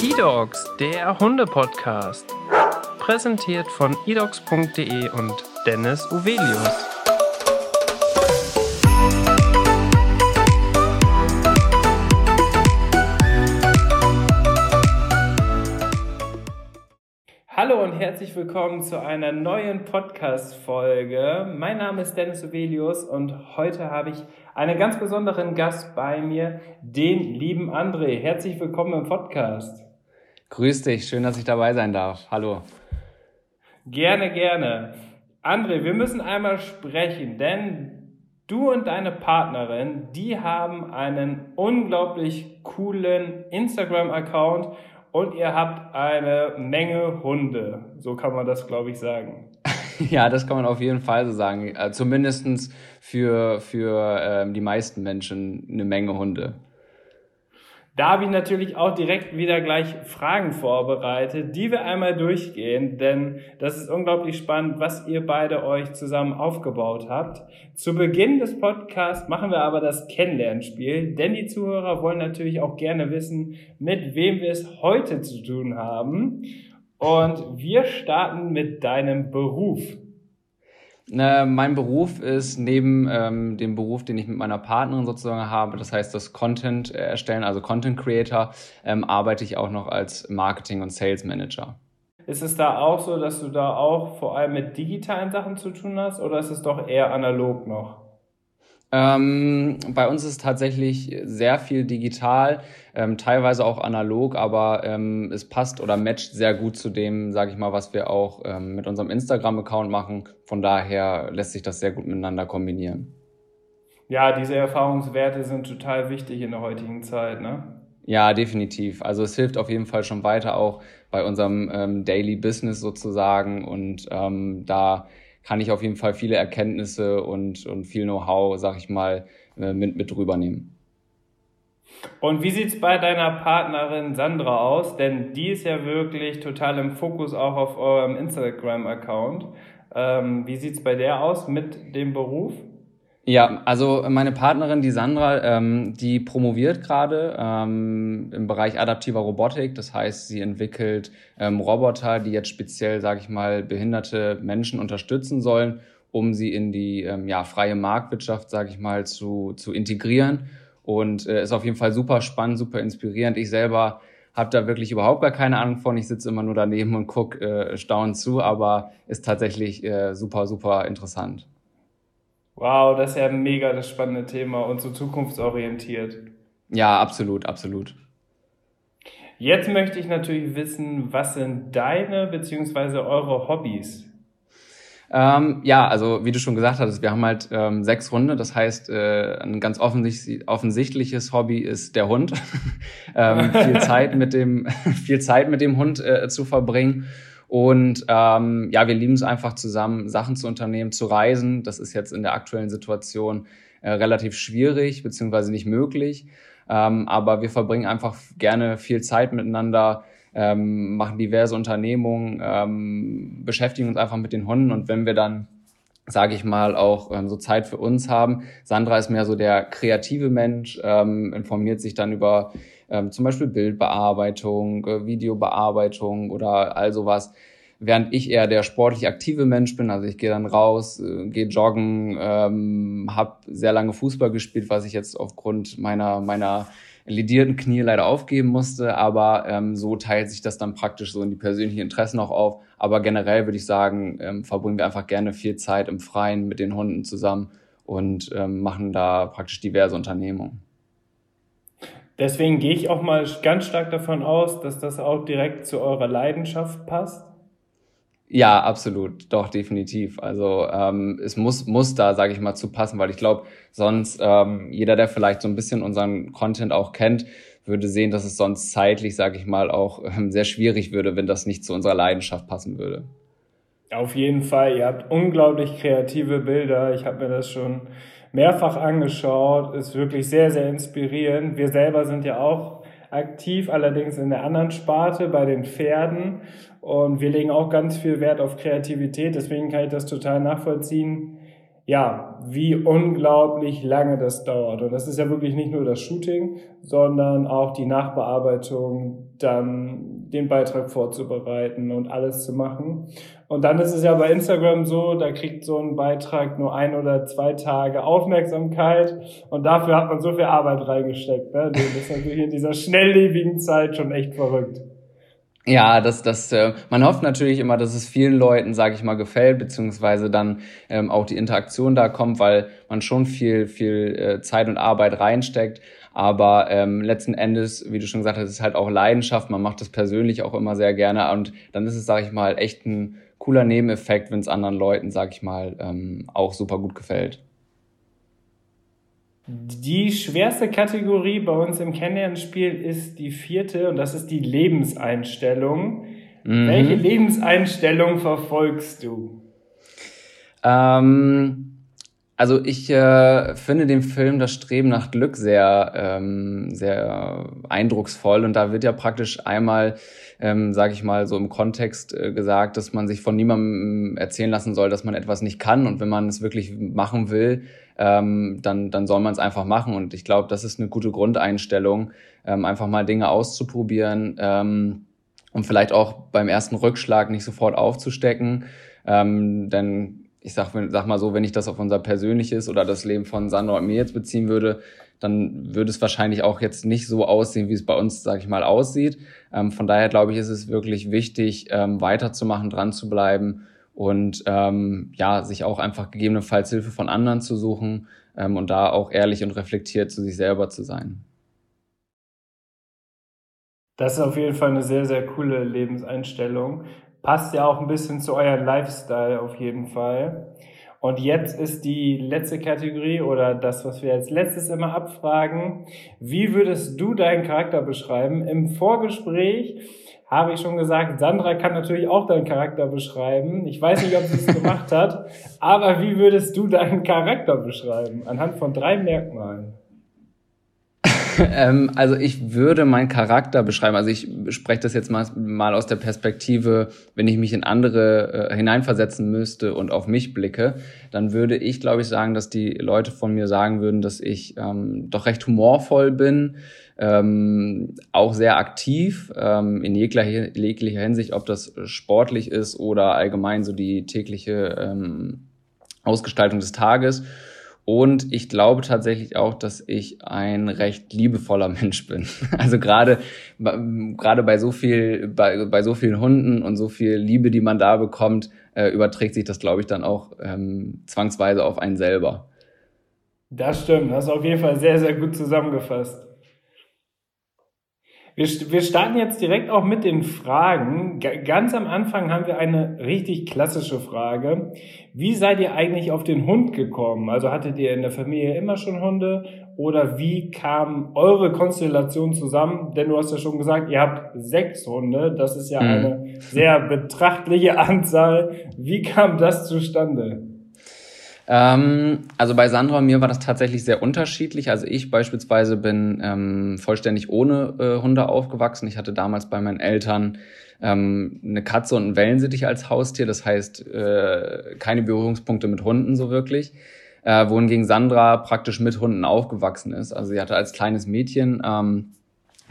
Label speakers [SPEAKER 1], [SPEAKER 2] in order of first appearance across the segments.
[SPEAKER 1] eDogs, der Hunde-Podcast. Präsentiert von edogs.de und Dennis Uvelius. Hallo und herzlich willkommen zu einer neuen Podcast-Folge. Mein Name ist Dennis Uvelius und heute habe ich einen ganz besonderen Gast bei mir, den lieben André. Herzlich willkommen im Podcast.
[SPEAKER 2] Grüß dich, schön, dass ich dabei sein darf. Hallo.
[SPEAKER 1] Gerne, gerne. André, wir müssen einmal sprechen, denn du und deine Partnerin, die haben einen unglaublich coolen Instagram-Account und ihr habt eine Menge Hunde. So kann man das, glaube ich, sagen.
[SPEAKER 2] ja, das kann man auf jeden Fall so sagen. Äh, Zumindest für, für ähm, die meisten Menschen eine Menge Hunde.
[SPEAKER 1] Da habe ich natürlich auch direkt wieder gleich Fragen vorbereitet, die wir einmal durchgehen, denn das ist unglaublich spannend, was ihr beide euch zusammen aufgebaut habt. Zu Beginn des Podcasts machen wir aber das Kennenlernspiel, denn die Zuhörer wollen natürlich auch gerne wissen, mit wem wir es heute zu tun haben. Und wir starten mit deinem Beruf.
[SPEAKER 2] Äh, mein Beruf ist neben ähm, dem Beruf, den ich mit meiner Partnerin sozusagen habe, das heißt das Content erstellen, also Content Creator, ähm, arbeite ich auch noch als Marketing- und Sales Manager.
[SPEAKER 1] Ist es da auch so, dass du da auch vor allem mit digitalen Sachen zu tun hast oder ist es doch eher analog noch?
[SPEAKER 2] Ähm, bei uns ist tatsächlich sehr viel digital, ähm, teilweise auch analog, aber ähm, es passt oder matcht sehr gut zu dem, sage ich mal, was wir auch ähm, mit unserem Instagram-Account machen. Von daher lässt sich das sehr gut miteinander kombinieren.
[SPEAKER 1] Ja, diese Erfahrungswerte sind total wichtig in der heutigen Zeit, ne?
[SPEAKER 2] Ja, definitiv. Also es hilft auf jeden Fall schon weiter auch bei unserem ähm, Daily Business sozusagen und ähm, da kann ich auf jeden Fall viele Erkenntnisse und, und viel Know-how, sag ich mal, äh, mit, mit rübernehmen.
[SPEAKER 1] Und wie sieht's bei deiner Partnerin Sandra aus? Denn die ist ja wirklich total im Fokus auch auf eurem Instagram-Account. Ähm, wie sieht's bei der aus mit dem Beruf?
[SPEAKER 2] Ja, also meine Partnerin, die Sandra, ähm, die promoviert gerade ähm, im Bereich adaptiver Robotik. Das heißt, sie entwickelt ähm, Roboter, die jetzt speziell, sage ich mal, behinderte Menschen unterstützen sollen, um sie in die ähm, ja, freie Marktwirtschaft, sage ich mal, zu, zu integrieren. Und äh, ist auf jeden Fall super spannend, super inspirierend. Ich selber habe da wirklich überhaupt gar keine Ahnung von. Ich sitze immer nur daneben und gucke äh, staunend zu, aber ist tatsächlich äh, super, super interessant.
[SPEAKER 1] Wow, das ist ja mega das spannende Thema und so zukunftsorientiert.
[SPEAKER 2] Ja, absolut, absolut.
[SPEAKER 1] Jetzt möchte ich natürlich wissen, was sind deine bzw. eure Hobbys?
[SPEAKER 2] Ähm, ja, also wie du schon gesagt hattest, wir haben halt ähm, sechs Hunde. Das heißt, äh, ein ganz offensichtlich, offensichtliches Hobby ist der Hund. ähm, viel Zeit mit dem, viel Zeit mit dem Hund äh, zu verbringen. Und ähm, ja, wir lieben es einfach zusammen, Sachen zu unternehmen, zu reisen. Das ist jetzt in der aktuellen Situation äh, relativ schwierig, beziehungsweise nicht möglich. Ähm, aber wir verbringen einfach gerne viel Zeit miteinander, ähm, machen diverse Unternehmungen, ähm, beschäftigen uns einfach mit den Hunden. Und wenn wir dann sage ich mal, auch ähm, so Zeit für uns haben. Sandra ist mehr so der kreative Mensch, ähm, informiert sich dann über ähm, zum Beispiel Bildbearbeitung, äh, Videobearbeitung oder all sowas. Während ich eher der sportlich aktive Mensch bin, also ich gehe dann raus, äh, gehe joggen, ähm, habe sehr lange Fußball gespielt, was ich jetzt aufgrund meiner meiner ledierten Knie leider aufgeben musste, aber ähm, so teilt sich das dann praktisch so in die persönlichen Interessen auch auf. Aber generell würde ich sagen, ähm, verbringen wir einfach gerne viel Zeit im Freien mit den Hunden zusammen und ähm, machen da praktisch diverse Unternehmungen.
[SPEAKER 1] Deswegen gehe ich auch mal ganz stark davon aus, dass das auch direkt zu eurer Leidenschaft passt.
[SPEAKER 2] Ja, absolut, doch definitiv. Also ähm, es muss muss da, sage ich mal, zu passen, weil ich glaube, sonst ähm, jeder, der vielleicht so ein bisschen unseren Content auch kennt, würde sehen, dass es sonst zeitlich, sage ich mal, auch ähm, sehr schwierig würde, wenn das nicht zu unserer Leidenschaft passen würde.
[SPEAKER 1] Auf jeden Fall, ihr habt unglaublich kreative Bilder. Ich habe mir das schon mehrfach angeschaut, ist wirklich sehr, sehr inspirierend. Wir selber sind ja auch aktiv, allerdings in der anderen Sparte bei den Pferden und wir legen auch ganz viel Wert auf Kreativität, deswegen kann ich das total nachvollziehen. ja, wie unglaublich lange das dauert. Und das ist ja wirklich nicht nur das Shooting, sondern auch die Nachbearbeitung, dann den Beitrag vorzubereiten und alles zu machen. Und dann ist es ja bei Instagram so, da kriegt so ein Beitrag nur ein oder zwei Tage Aufmerksamkeit und dafür hat man so viel Arbeit reingesteckt. Ne? Das ist natürlich in dieser schnelllebigen Zeit schon echt verrückt.
[SPEAKER 2] Ja, das, das, äh, man hofft natürlich immer, dass es vielen Leuten, sage ich mal, gefällt, beziehungsweise dann ähm, auch die Interaktion da kommt, weil man schon viel, viel äh, Zeit und Arbeit reinsteckt. Aber ähm, letzten Endes, wie du schon gesagt hast, ist halt auch Leidenschaft. Man macht das persönlich auch immer sehr gerne und dann ist es, sage ich mal, echt ein cooler Nebeneffekt, wenn es anderen Leuten, sage ich mal, ähm, auch super gut gefällt.
[SPEAKER 1] Die schwerste Kategorie bei uns im Kennenlernspiel ist die vierte und das ist die Lebenseinstellung. Mhm. Welche Lebenseinstellung verfolgst du?
[SPEAKER 2] Ähm, also ich äh, finde den Film Das Streben nach Glück sehr, ähm, sehr eindrucksvoll und da wird ja praktisch einmal ähm, sage ich mal, so im Kontext äh, gesagt, dass man sich von niemandem erzählen lassen soll, dass man etwas nicht kann. Und wenn man es wirklich machen will, ähm, dann, dann soll man es einfach machen. Und ich glaube, das ist eine gute Grundeinstellung, ähm, einfach mal Dinge auszuprobieren ähm, und vielleicht auch beim ersten Rückschlag nicht sofort aufzustecken. Ähm, denn ich sag, sag mal so, wenn ich das auf unser persönliches oder das Leben von Sandra und mir jetzt beziehen würde, dann würde es wahrscheinlich auch jetzt nicht so aussehen, wie es bei uns, sage ich mal, aussieht. Ähm, von daher glaube ich, ist es wirklich wichtig, ähm, weiterzumachen, dran zu bleiben und ähm, ja, sich auch einfach gegebenenfalls Hilfe von anderen zu suchen ähm, und da auch ehrlich und reflektiert zu sich selber zu sein.
[SPEAKER 1] Das ist auf jeden Fall eine sehr, sehr coole Lebenseinstellung. Passt ja auch ein bisschen zu eurem Lifestyle auf jeden Fall. Und jetzt ist die letzte Kategorie oder das, was wir als letztes immer abfragen. Wie würdest du deinen Charakter beschreiben? Im Vorgespräch habe ich schon gesagt, Sandra kann natürlich auch deinen Charakter beschreiben. Ich weiß nicht, ob sie es gemacht hat, aber wie würdest du deinen Charakter beschreiben? Anhand von drei Merkmalen.
[SPEAKER 2] ähm, also ich würde meinen Charakter beschreiben. Also ich spreche das jetzt mal, mal aus der Perspektive, wenn ich mich in andere äh, hineinversetzen müsste und auf mich blicke, dann würde ich, glaube ich, sagen, dass die Leute von mir sagen würden, dass ich ähm, doch recht humorvoll bin, ähm, auch sehr aktiv ähm, in jeglicher, jeglicher Hinsicht, ob das sportlich ist oder allgemein so die tägliche ähm, Ausgestaltung des Tages und ich glaube tatsächlich auch, dass ich ein recht liebevoller Mensch bin. Also gerade gerade bei so viel bei, bei so vielen Hunden und so viel Liebe, die man da bekommt, äh, überträgt sich das, glaube ich, dann auch ähm, zwangsweise auf einen selber.
[SPEAKER 1] Das stimmt. Das ist auf jeden Fall sehr sehr gut zusammengefasst. Wir, wir starten jetzt direkt auch mit den Fragen. Ganz am Anfang haben wir eine richtig klassische Frage. Wie seid ihr eigentlich auf den Hund gekommen? Also hattet ihr in der Familie immer schon Hunde oder wie kam eure Konstellation zusammen? Denn du hast ja schon gesagt, ihr habt sechs Hunde. Das ist ja mhm. eine sehr betrachtliche Anzahl. Wie kam das zustande?
[SPEAKER 2] Ähm, also bei Sandra und mir war das tatsächlich sehr unterschiedlich. Also ich beispielsweise bin ähm, vollständig ohne äh, Hunde aufgewachsen. Ich hatte damals bei meinen Eltern ähm, eine Katze und einen Wellensittich als Haustier. Das heißt, äh, keine Berührungspunkte mit Hunden so wirklich. Äh, wohingegen Sandra praktisch mit Hunden aufgewachsen ist. Also sie hatte als kleines Mädchen ähm,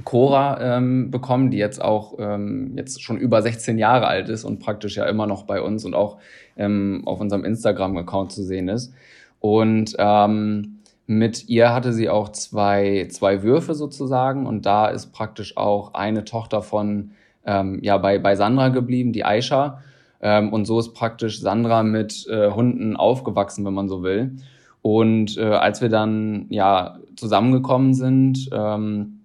[SPEAKER 2] Cora ähm, bekommen, die jetzt auch ähm, jetzt schon über 16 Jahre alt ist und praktisch ja immer noch bei uns und auch ähm, auf unserem Instagram-Account zu sehen ist. Und ähm, mit ihr hatte sie auch zwei, zwei Würfe sozusagen und da ist praktisch auch eine Tochter von ähm, ja bei, bei Sandra geblieben, die Aisha. Ähm, und so ist praktisch Sandra mit äh, Hunden aufgewachsen, wenn man so will. Und äh, als wir dann ja zusammengekommen sind, ähm,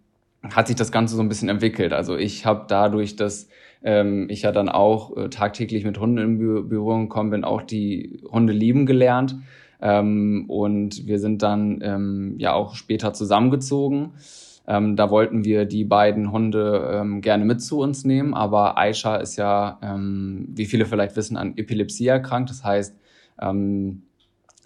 [SPEAKER 2] hat sich das Ganze so ein bisschen entwickelt. Also ich habe dadurch, dass ähm, ich ja dann auch äh, tagtäglich mit Hunden in Bü Berührung gekommen bin, auch die Hunde lieben gelernt. Ähm, und wir sind dann ähm, ja auch später zusammengezogen. Ähm, da wollten wir die beiden Hunde ähm, gerne mit zu uns nehmen, aber Aisha ist ja, ähm, wie viele vielleicht wissen, an Epilepsie erkrankt. Das heißt, ähm,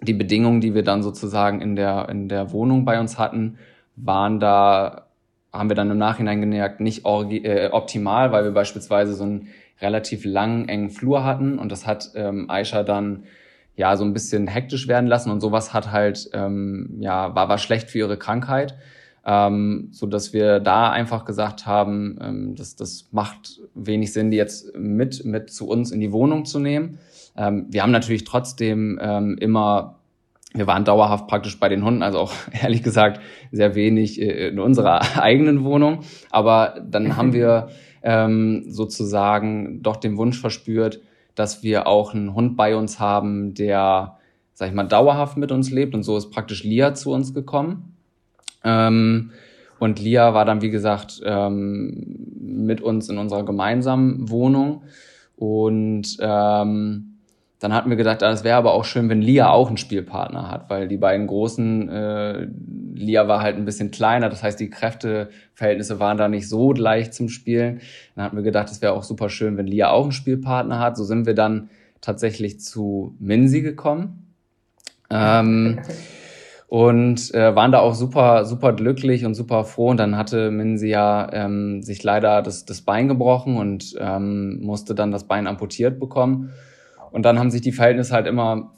[SPEAKER 2] die Bedingungen, die wir dann sozusagen in der, in der Wohnung bei uns hatten, waren da haben wir dann im Nachhinein gemerkt, nicht äh, optimal, weil wir beispielsweise so einen relativ langen, engen Flur hatten. Und das hat ähm, Aisha dann ja so ein bisschen hektisch werden lassen. Und sowas hat halt ähm, ja war war schlecht für ihre Krankheit, ähm, so dass wir da einfach gesagt haben, ähm, dass das macht wenig Sinn, die jetzt mit mit zu uns in die Wohnung zu nehmen. Ähm, wir haben natürlich trotzdem ähm, immer wir waren dauerhaft praktisch bei den Hunden, also auch ehrlich gesagt sehr wenig äh, in unserer eigenen Wohnung. Aber dann haben wir ähm, sozusagen doch den Wunsch verspürt, dass wir auch einen Hund bei uns haben, der, sag ich mal, dauerhaft mit uns lebt. Und so ist praktisch Lia zu uns gekommen. Ähm, und Lia war dann, wie gesagt, ähm, mit uns in unserer gemeinsamen Wohnung. Und ähm, dann hatten wir gedacht, ah, das wäre aber auch schön, wenn Lia auch einen Spielpartner hat, weil die beiden großen, äh, Lia war halt ein bisschen kleiner, das heißt, die Kräfteverhältnisse waren da nicht so leicht zum Spielen. Dann hatten wir gedacht, es wäre auch super schön, wenn Lia auch einen Spielpartner hat. So sind wir dann tatsächlich zu Minsi gekommen. Ähm, und äh, waren da auch super, super glücklich und super froh. Und dann hatte Minsi ja ähm, sich leider das, das Bein gebrochen und ähm, musste dann das Bein amputiert bekommen. Und dann haben sich die Verhältnisse halt immer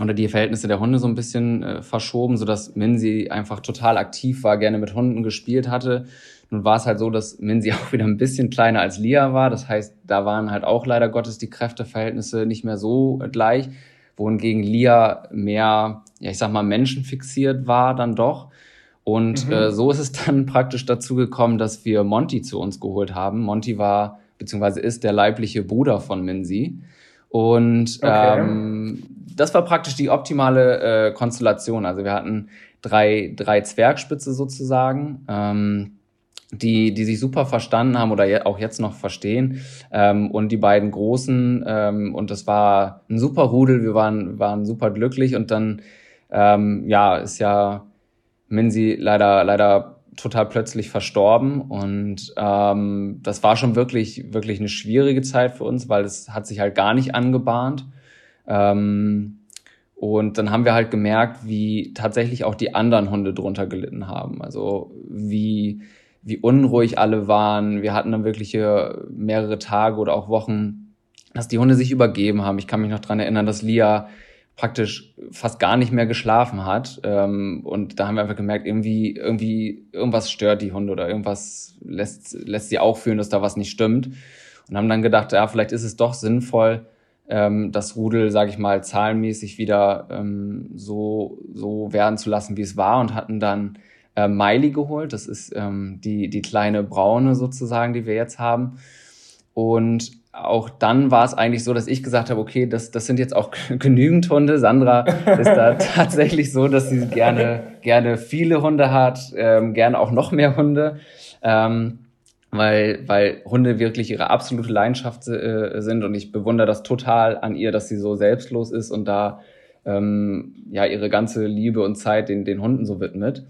[SPEAKER 2] oder die Verhältnisse der Hunde so ein bisschen äh, verschoben, sodass Minsi einfach total aktiv war, gerne mit Hunden gespielt hatte. Nun war es halt so, dass Minsi auch wieder ein bisschen kleiner als Lia war. Das heißt, da waren halt auch leider Gottes die Kräfteverhältnisse nicht mehr so gleich, wohingegen Lia mehr, ja, ich sag mal, menschenfixiert war dann doch. Und mhm. äh, so ist es dann praktisch dazu gekommen, dass wir Monty zu uns geholt haben. Monty war, beziehungsweise ist der leibliche Bruder von Minsi. Und okay. ähm, das war praktisch die optimale äh, Konstellation. Also wir hatten drei, drei Zwergspitze sozusagen, ähm, die, die sich super verstanden haben oder je, auch jetzt noch verstehen. Ähm, und die beiden Großen, ähm, und das war ein super Rudel, wir waren, waren super glücklich und dann, ähm, ja, ist ja Minsi leider, leider total plötzlich verstorben und ähm, das war schon wirklich, wirklich eine schwierige Zeit für uns, weil es hat sich halt gar nicht angebahnt. Ähm, und dann haben wir halt gemerkt, wie tatsächlich auch die anderen Hunde drunter gelitten haben. Also wie, wie unruhig alle waren. Wir hatten dann wirklich mehrere Tage oder auch Wochen, dass die Hunde sich übergeben haben. Ich kann mich noch dran erinnern, dass Lia praktisch fast gar nicht mehr geschlafen hat. Ähm, und da haben wir einfach gemerkt, irgendwie, irgendwie, irgendwas stört die Hunde oder irgendwas lässt, lässt sie auch fühlen, dass da was nicht stimmt. Und haben dann gedacht, ja, vielleicht ist es doch sinnvoll, ähm, das Rudel, sage ich mal, zahlenmäßig wieder ähm, so, so werden zu lassen, wie es war und hatten dann äh, Miley geholt. Das ist ähm, die, die kleine Braune sozusagen, die wir jetzt haben. Und auch dann war es eigentlich so, dass ich gesagt habe, okay, das, das sind jetzt auch genügend Hunde. Sandra ist da tatsächlich so, dass sie gerne, gerne viele Hunde hat, ähm, gerne auch noch mehr Hunde. Ähm, weil, weil Hunde wirklich ihre absolute Leidenschaft äh, sind und ich bewundere das total an ihr, dass sie so selbstlos ist und da ähm, ja ihre ganze Liebe und Zeit den, den Hunden so widmet.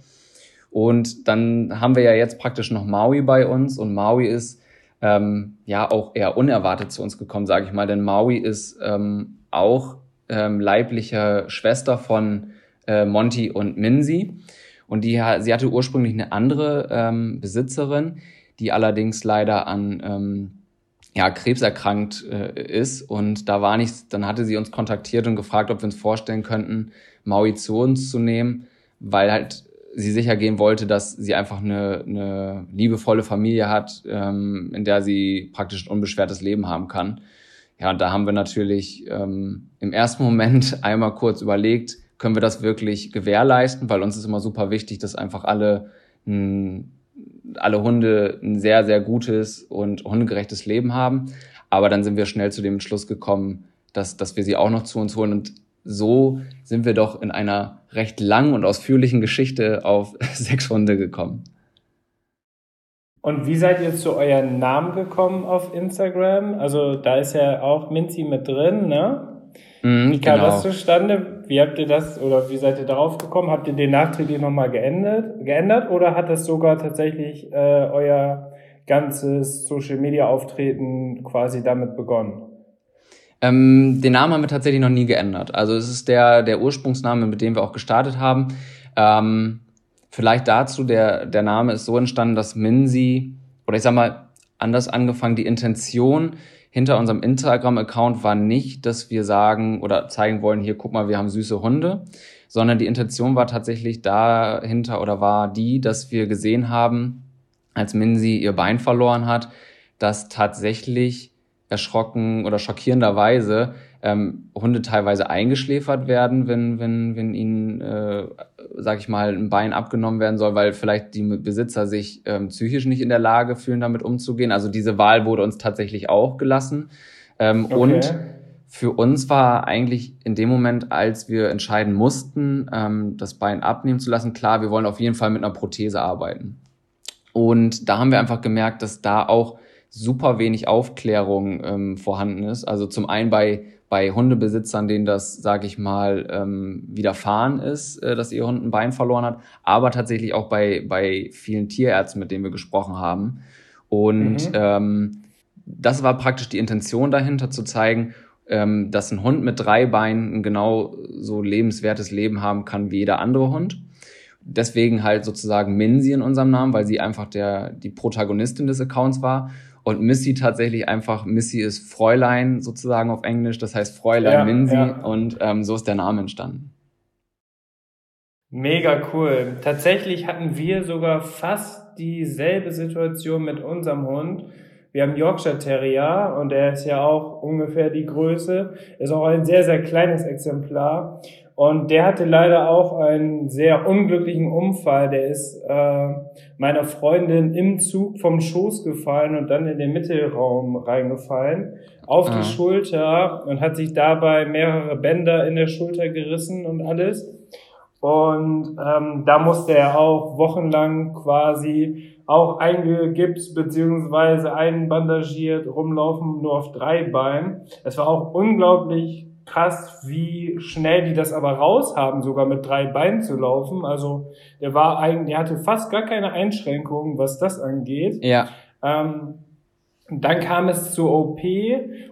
[SPEAKER 2] Und dann haben wir ja jetzt praktisch noch Maui bei uns und Maui ist ähm, ja auch eher unerwartet zu uns gekommen, sage ich mal, denn Maui ist ähm, auch ähm, leibliche Schwester von äh, Monty und Minzy. Und die, sie hatte ursprünglich eine andere ähm, Besitzerin, die allerdings leider an ähm, ja, Krebs erkrankt äh, ist. Und da war nichts, dann hatte sie uns kontaktiert und gefragt, ob wir uns vorstellen könnten, Maui zu uns zu nehmen, weil halt sie sicher gehen wollte, dass sie einfach eine, eine liebevolle Familie hat, ähm, in der sie praktisch ein unbeschwertes Leben haben kann. Ja, und da haben wir natürlich ähm, im ersten Moment einmal kurz überlegt, können wir das wirklich gewährleisten, weil uns ist immer super wichtig, dass einfach alle ein, alle Hunde ein sehr, sehr gutes und hundegerechtes Leben haben. Aber dann sind wir schnell zu dem Entschluss gekommen, dass, dass wir sie auch noch zu uns holen. Und so sind wir doch in einer recht langen und ausführlichen Geschichte auf sechs Hunde gekommen.
[SPEAKER 1] Und wie seid ihr zu euren Namen gekommen auf Instagram? Also da ist ja auch Minzi mit drin, ne? Mm, wie kam genau. das zustande? Wie habt ihr das oder wie seid ihr darauf gekommen? Habt ihr den nachträglich nochmal geändert, geändert oder hat das sogar tatsächlich äh, euer ganzes Social Media Auftreten quasi damit begonnen?
[SPEAKER 2] Ähm, den Namen haben wir tatsächlich noch nie geändert. Also es ist der, der Ursprungsname, mit dem wir auch gestartet haben. Ähm, vielleicht dazu, der, der Name ist so entstanden, dass Minsi, oder ich sag mal, anders angefangen. Die Intention hinter unserem Instagram-Account war nicht, dass wir sagen oder zeigen wollen, hier guck mal, wir haben süße Hunde, sondern die Intention war tatsächlich dahinter oder war die, dass wir gesehen haben, als Minsi ihr Bein verloren hat, dass tatsächlich erschrocken oder schockierenderweise ähm, Hunde teilweise eingeschläfert werden, wenn, wenn, wenn ihnen, äh, sag ich mal, ein Bein abgenommen werden soll, weil vielleicht die Besitzer sich ähm, psychisch nicht in der Lage fühlen, damit umzugehen. Also diese Wahl wurde uns tatsächlich auch gelassen. Ähm, okay. Und für uns war eigentlich in dem Moment, als wir entscheiden mussten, ähm, das Bein abnehmen zu lassen, klar, wir wollen auf jeden Fall mit einer Prothese arbeiten. Und da haben wir einfach gemerkt, dass da auch super wenig Aufklärung ähm, vorhanden ist. Also zum einen bei bei Hundebesitzern, denen das, sage ich mal, ähm, widerfahren ist, äh, dass ihr Hund ein Bein verloren hat, aber tatsächlich auch bei, bei vielen Tierärzten, mit denen wir gesprochen haben. Und mhm. ähm, das war praktisch die Intention dahinter, zu zeigen, ähm, dass ein Hund mit drei Beinen ein genau so lebenswertes Leben haben kann wie jeder andere Hund. Deswegen halt sozusagen Minsi in unserem Namen, weil sie einfach der, die Protagonistin des Accounts war und Missy tatsächlich einfach, Missy ist Fräulein sozusagen auf Englisch, das heißt Fräulein ja, Minsi ja. und ähm, so ist der Name entstanden.
[SPEAKER 1] Mega cool. Tatsächlich hatten wir sogar fast dieselbe Situation mit unserem Hund. Wir haben Yorkshire Terrier und der ist ja auch ungefähr die Größe, ist auch ein sehr, sehr kleines Exemplar. Und der hatte leider auch einen sehr unglücklichen Unfall. Der ist äh, meiner Freundin im Zug vom Schoß gefallen und dann in den Mittelraum reingefallen, auf ah. die Schulter und hat sich dabei mehrere Bänder in der Schulter gerissen und alles. Und ähm, da musste er auch wochenlang quasi auch eingegipst beziehungsweise einbandagiert rumlaufen, nur auf drei Beinen. Es war auch unglaublich krass, wie schnell die das aber raus haben, sogar mit drei Beinen zu laufen. Also der war eigentlich, der hatte fast gar keine Einschränkungen, was das angeht.
[SPEAKER 2] Ja.
[SPEAKER 1] Ähm, dann kam es zur OP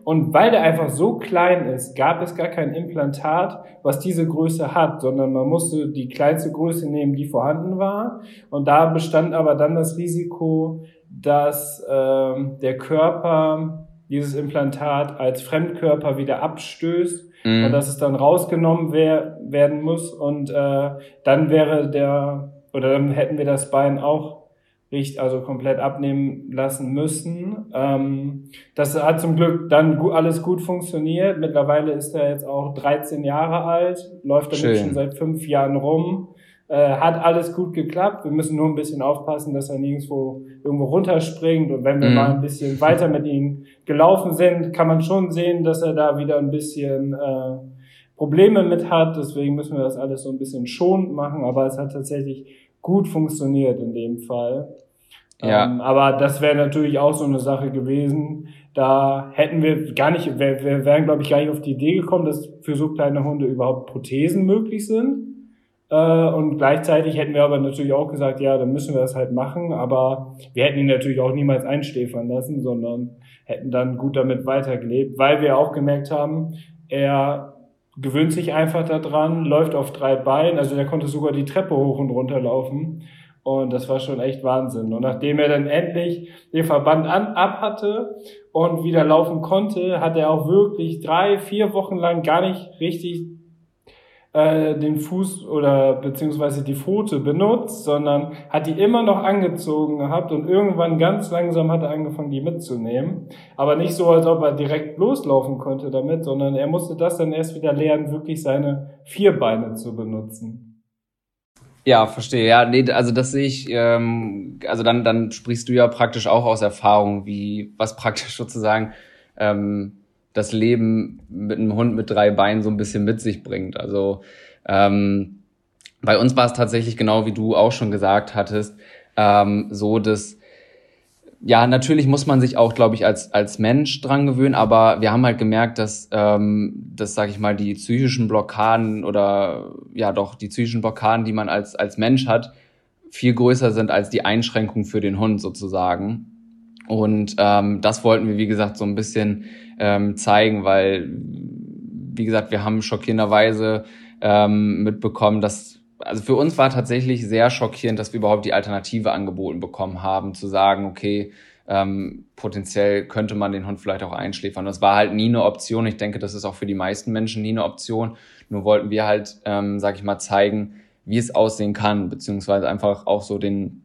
[SPEAKER 1] und weil der einfach so klein ist, gab es gar kein Implantat, was diese Größe hat, sondern man musste die kleinste Größe nehmen, die vorhanden war. Und da bestand aber dann das Risiko, dass ähm, der Körper dieses Implantat als Fremdkörper wieder abstößt mhm. und dass es dann rausgenommen wer werden muss und äh, dann wäre der oder dann hätten wir das Bein auch richtig, also komplett abnehmen lassen müssen. Ähm, das hat zum Glück dann gut, alles gut funktioniert. Mittlerweile ist er jetzt auch 13 Jahre alt, läuft damit Schön. schon seit fünf Jahren rum. Äh, hat alles gut geklappt. Wir müssen nur ein bisschen aufpassen, dass er nirgendwo irgendwo runterspringt. Und wenn wir mhm. mal ein bisschen weiter mit ihm gelaufen sind, kann man schon sehen, dass er da wieder ein bisschen äh, Probleme mit hat. Deswegen müssen wir das alles so ein bisschen schonend machen. Aber es hat tatsächlich gut funktioniert in dem Fall. Ja. Ähm, aber das wäre natürlich auch so eine Sache gewesen. Da hätten wir gar nicht, wir, wir wären, glaube ich, gar nicht auf die Idee gekommen, dass für so kleine Hunde überhaupt Prothesen möglich sind. Äh, und gleichzeitig hätten wir aber natürlich auch gesagt, ja, dann müssen wir das halt machen. Aber wir hätten ihn natürlich auch niemals einschläfern lassen, sondern hätten dann gut damit weitergelebt, weil wir auch gemerkt haben, er gewöhnt sich einfach daran, läuft auf drei Beinen, also der konnte sogar die Treppe hoch und runter laufen. Und das war schon echt Wahnsinn. Und nachdem er dann endlich den Verband an, ab hatte und wieder laufen konnte, hat er auch wirklich drei, vier Wochen lang gar nicht richtig äh, den Fuß oder beziehungsweise die Pfote benutzt, sondern hat die immer noch angezogen gehabt und irgendwann ganz langsam hat er angefangen, die mitzunehmen. Aber nicht so, als ob er direkt loslaufen konnte damit, sondern er musste das dann erst wieder lernen, wirklich seine vier Beine zu benutzen.
[SPEAKER 2] Ja, verstehe. Ja, nee, also das sehe ich, ähm, also dann, dann sprichst du ja praktisch auch aus Erfahrung, wie was praktisch sozusagen ähm, das Leben mit einem Hund mit drei Beinen so ein bisschen mit sich bringt. Also ähm, bei uns war es tatsächlich genau wie du auch schon gesagt hattest, ähm, so dass ja, natürlich muss man sich auch, glaube ich, als, als Mensch dran gewöhnen, aber wir haben halt gemerkt, dass, ähm, dass sage ich mal, die psychischen Blockaden oder ja doch, die psychischen Blockaden, die man als, als Mensch hat, viel größer sind als die Einschränkung für den Hund sozusagen. Und ähm, das wollten wir, wie gesagt, so ein bisschen ähm, zeigen, weil, wie gesagt, wir haben schockierenderweise ähm, mitbekommen, dass, also für uns war tatsächlich sehr schockierend, dass wir überhaupt die Alternative angeboten bekommen haben, zu sagen, okay, ähm, potenziell könnte man den Hund vielleicht auch einschläfern. Das war halt nie eine Option. Ich denke, das ist auch für die meisten Menschen nie eine Option. Nur wollten wir halt, ähm, sag ich mal, zeigen, wie es aussehen kann, beziehungsweise einfach auch so den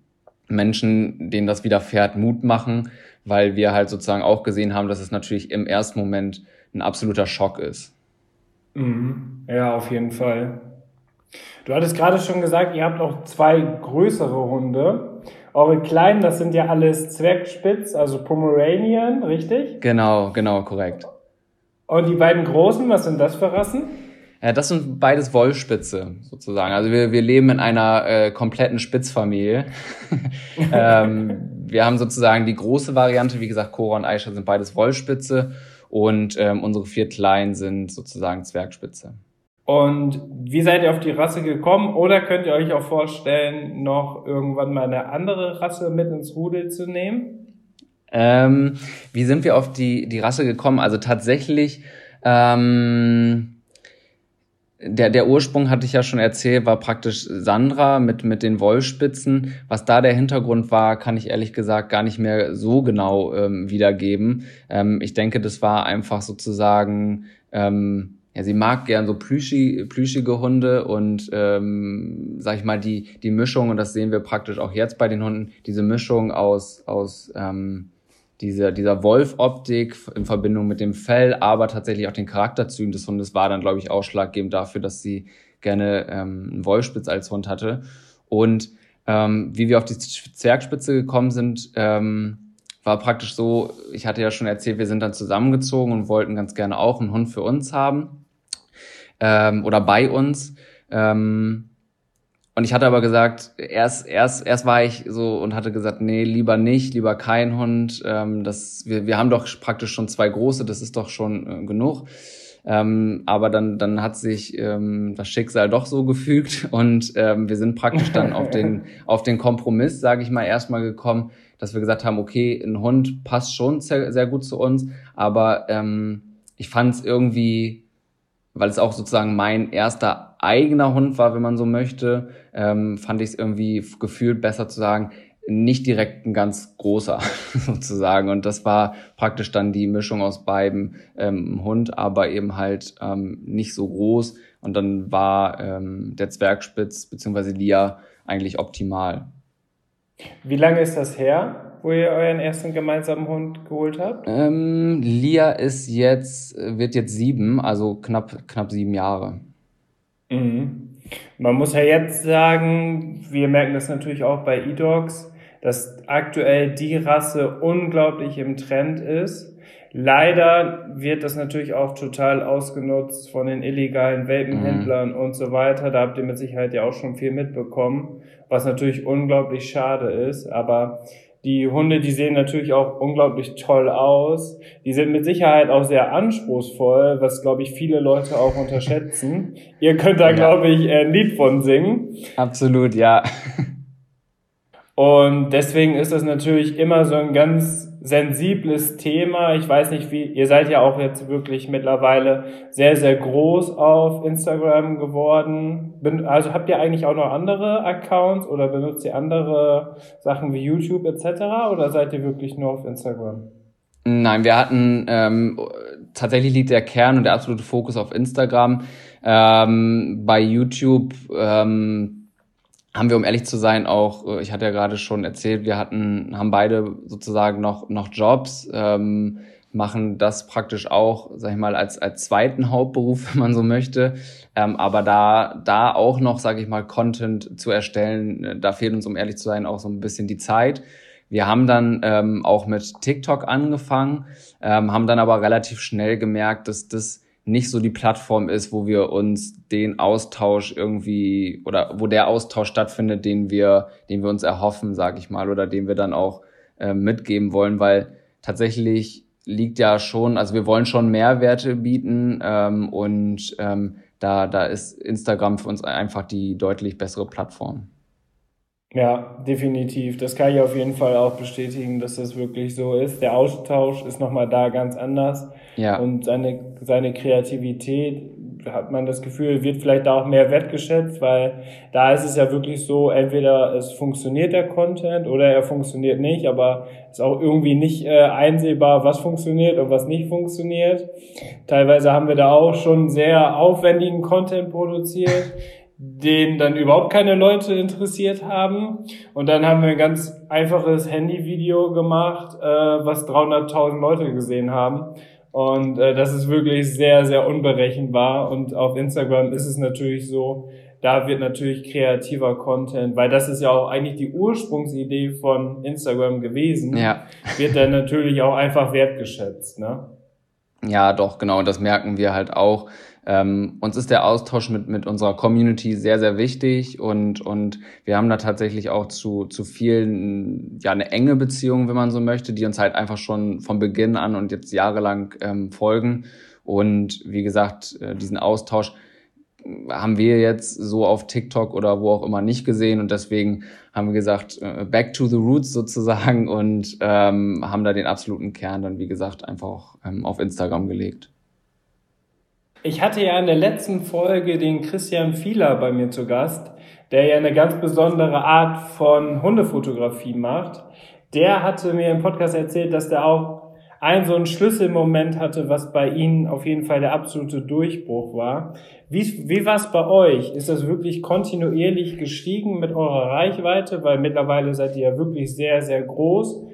[SPEAKER 2] Menschen, denen das widerfährt, Mut machen, weil wir halt sozusagen auch gesehen haben, dass es natürlich im ersten Moment ein absoluter Schock ist.
[SPEAKER 1] Mhm. Ja, auf jeden Fall. Du hattest gerade schon gesagt, ihr habt auch zwei größere Hunde. Eure kleinen, das sind ja alles Zwergspitz, also Pomeranian, richtig?
[SPEAKER 2] Genau, genau, korrekt.
[SPEAKER 1] Und die beiden großen, was sind das für Rassen?
[SPEAKER 2] Ja, das sind beides Wollspitze sozusagen. Also wir, wir leben in einer äh, kompletten Spitzfamilie. ähm, wir haben sozusagen die große Variante, wie gesagt, Cora und Aisha sind beides Wollspitze und ähm, unsere vier Kleinen sind sozusagen Zwergspitze.
[SPEAKER 1] Und wie seid ihr auf die Rasse gekommen? Oder könnt ihr euch auch vorstellen, noch irgendwann mal eine andere Rasse mit ins Rudel zu nehmen?
[SPEAKER 2] Ähm, wie sind wir auf die, die Rasse gekommen? Also tatsächlich, ähm, der, der Ursprung hatte ich ja schon erzählt, war praktisch Sandra mit, mit den Wollspitzen. Was da der Hintergrund war, kann ich ehrlich gesagt gar nicht mehr so genau ähm, wiedergeben. Ähm, ich denke, das war einfach sozusagen, ähm, ja, sie mag gern so plüschig, plüschige Hunde und ähm, sag ich mal die die Mischung und das sehen wir praktisch auch jetzt bei den Hunden diese Mischung aus aus ähm, dieser dieser Wolf-Optik in Verbindung mit dem Fell, aber tatsächlich auch den Charakterzügen des Hundes war dann glaube ich ausschlaggebend dafür, dass sie gerne ähm, einen Wolfspitz als Hund hatte und ähm, wie wir auf die Zwergspitze gekommen sind. Ähm, war praktisch so, ich hatte ja schon erzählt, wir sind dann zusammengezogen und wollten ganz gerne auch einen Hund für uns haben ähm, oder bei uns. Ähm, und ich hatte aber gesagt, erst, erst, erst war ich so und hatte gesagt, nee, lieber nicht, lieber kein Hund. Ähm, das, wir, wir haben doch praktisch schon zwei große, das ist doch schon äh, genug. Ähm, aber dann, dann hat sich ähm, das Schicksal doch so gefügt und ähm, wir sind praktisch dann auf den, auf den Kompromiss, sage ich mal, erstmal gekommen, dass wir gesagt haben, okay, ein Hund passt schon sehr, sehr gut zu uns, aber ähm, ich fand es irgendwie, weil es auch sozusagen mein erster eigener Hund war, wenn man so möchte, ähm, fand ich es irgendwie gefühlt besser zu sagen, nicht direkt ein ganz großer sozusagen. Und das war praktisch dann die Mischung aus beiden ähm, Hund, aber eben halt ähm, nicht so groß. Und dann war ähm, der Zwergspitz beziehungsweise Lia eigentlich optimal.
[SPEAKER 1] Wie lange ist das her, wo ihr euren ersten gemeinsamen Hund geholt habt?
[SPEAKER 2] Ähm, Lia ist jetzt, wird jetzt sieben, also knapp, knapp sieben Jahre.
[SPEAKER 1] Mhm. Man muss ja jetzt sagen, wir merken das natürlich auch bei E-Dogs, dass aktuell die Rasse unglaublich im Trend ist. Leider wird das natürlich auch total ausgenutzt von den illegalen Welpenhändlern mhm. und so weiter. Da habt ihr mit Sicherheit ja auch schon viel mitbekommen, was natürlich unglaublich schade ist. Aber die Hunde, die sehen natürlich auch unglaublich toll aus. Die sind mit Sicherheit auch sehr anspruchsvoll, was, glaube ich, viele Leute auch unterschätzen. Ihr könnt da, ja. glaube ich, ein Lied von singen.
[SPEAKER 2] Absolut, ja.
[SPEAKER 1] Und deswegen ist das natürlich immer so ein ganz sensibles Thema. Ich weiß nicht, wie, ihr seid ja auch jetzt wirklich mittlerweile sehr, sehr groß auf Instagram geworden. Also habt ihr eigentlich auch noch andere Accounts oder benutzt ihr andere Sachen wie YouTube etc. oder seid ihr wirklich nur auf Instagram?
[SPEAKER 2] Nein, wir hatten ähm, tatsächlich liegt der Kern und der absolute Fokus auf Instagram. Ähm, bei YouTube ähm, haben wir, um ehrlich zu sein, auch, äh, ich hatte ja gerade schon erzählt, wir hatten, haben beide sozusagen noch, noch Jobs, ähm, machen das praktisch auch, sag ich mal, als, als zweiten Hauptberuf, wenn man so möchte. Ähm, aber da, da auch noch, sage ich mal, Content zu erstellen, äh, da fehlt uns, um ehrlich zu sein, auch so ein bisschen die Zeit. Wir haben dann ähm, auch mit TikTok angefangen, ähm, haben dann aber relativ schnell gemerkt, dass das nicht so die Plattform ist, wo wir uns den Austausch irgendwie oder wo der Austausch stattfindet, den wir, den wir uns erhoffen, sage ich mal, oder den wir dann auch äh, mitgeben wollen, weil tatsächlich liegt ja schon, also wir wollen schon Mehrwerte bieten ähm, und ähm, da, da ist Instagram für uns einfach die deutlich bessere Plattform.
[SPEAKER 1] Ja, definitiv. Das kann ich auf jeden Fall auch bestätigen, dass das wirklich so ist. Der Austausch ist nochmal da ganz anders. Ja. Und seine, seine Kreativität, hat man das Gefühl, wird vielleicht da auch mehr wertgeschätzt, weil da ist es ja wirklich so, entweder es funktioniert der Content oder er funktioniert nicht, aber ist auch irgendwie nicht äh, einsehbar, was funktioniert und was nicht funktioniert. Teilweise haben wir da auch schon sehr aufwendigen Content produziert, den dann überhaupt keine Leute interessiert haben. Und dann haben wir ein ganz einfaches Handyvideo gemacht, äh, was 300.000 Leute gesehen haben. Und äh, das ist wirklich sehr, sehr unberechenbar. Und auf Instagram ist es natürlich so, da wird natürlich kreativer Content, weil das ist ja auch eigentlich die Ursprungsidee von Instagram gewesen, ja. wird dann natürlich auch einfach wertgeschätzt. Ne?
[SPEAKER 2] Ja, doch, genau. Das merken wir halt auch. Ähm, uns ist der Austausch mit, mit unserer Community sehr, sehr wichtig und, und wir haben da tatsächlich auch zu, zu vielen, ja, eine enge Beziehung, wenn man so möchte, die uns halt einfach schon von Beginn an und jetzt jahrelang ähm, folgen. Und wie gesagt, äh, diesen Austausch haben wir jetzt so auf TikTok oder wo auch immer nicht gesehen und deswegen haben wir gesagt, äh, back to the roots sozusagen und ähm, haben da den absoluten Kern dann, wie gesagt, einfach ähm, auf Instagram gelegt.
[SPEAKER 1] Ich hatte ja in der letzten Folge den Christian Fieler bei mir zu Gast, der ja eine ganz besondere Art von Hundefotografie macht. Der hatte mir im Podcast erzählt, dass der auch ein so ein Schlüsselmoment hatte, was bei Ihnen auf jeden Fall der absolute Durchbruch war. Wie, wie war es bei euch? Ist das wirklich kontinuierlich gestiegen mit eurer Reichweite? Weil mittlerweile seid ihr ja wirklich sehr, sehr groß.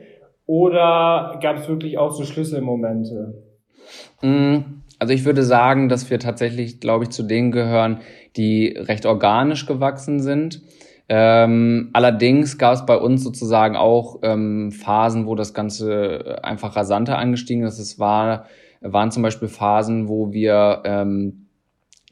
[SPEAKER 1] Oder gab es wirklich auch so Schlüsselmomente?
[SPEAKER 2] Mm also ich würde sagen, dass wir tatsächlich, glaube ich, zu denen gehören, die recht organisch gewachsen sind. Ähm, allerdings gab es bei uns sozusagen auch ähm, Phasen, wo das Ganze einfach rasanter angestiegen ist. Es war, waren zum Beispiel Phasen, wo wir ähm,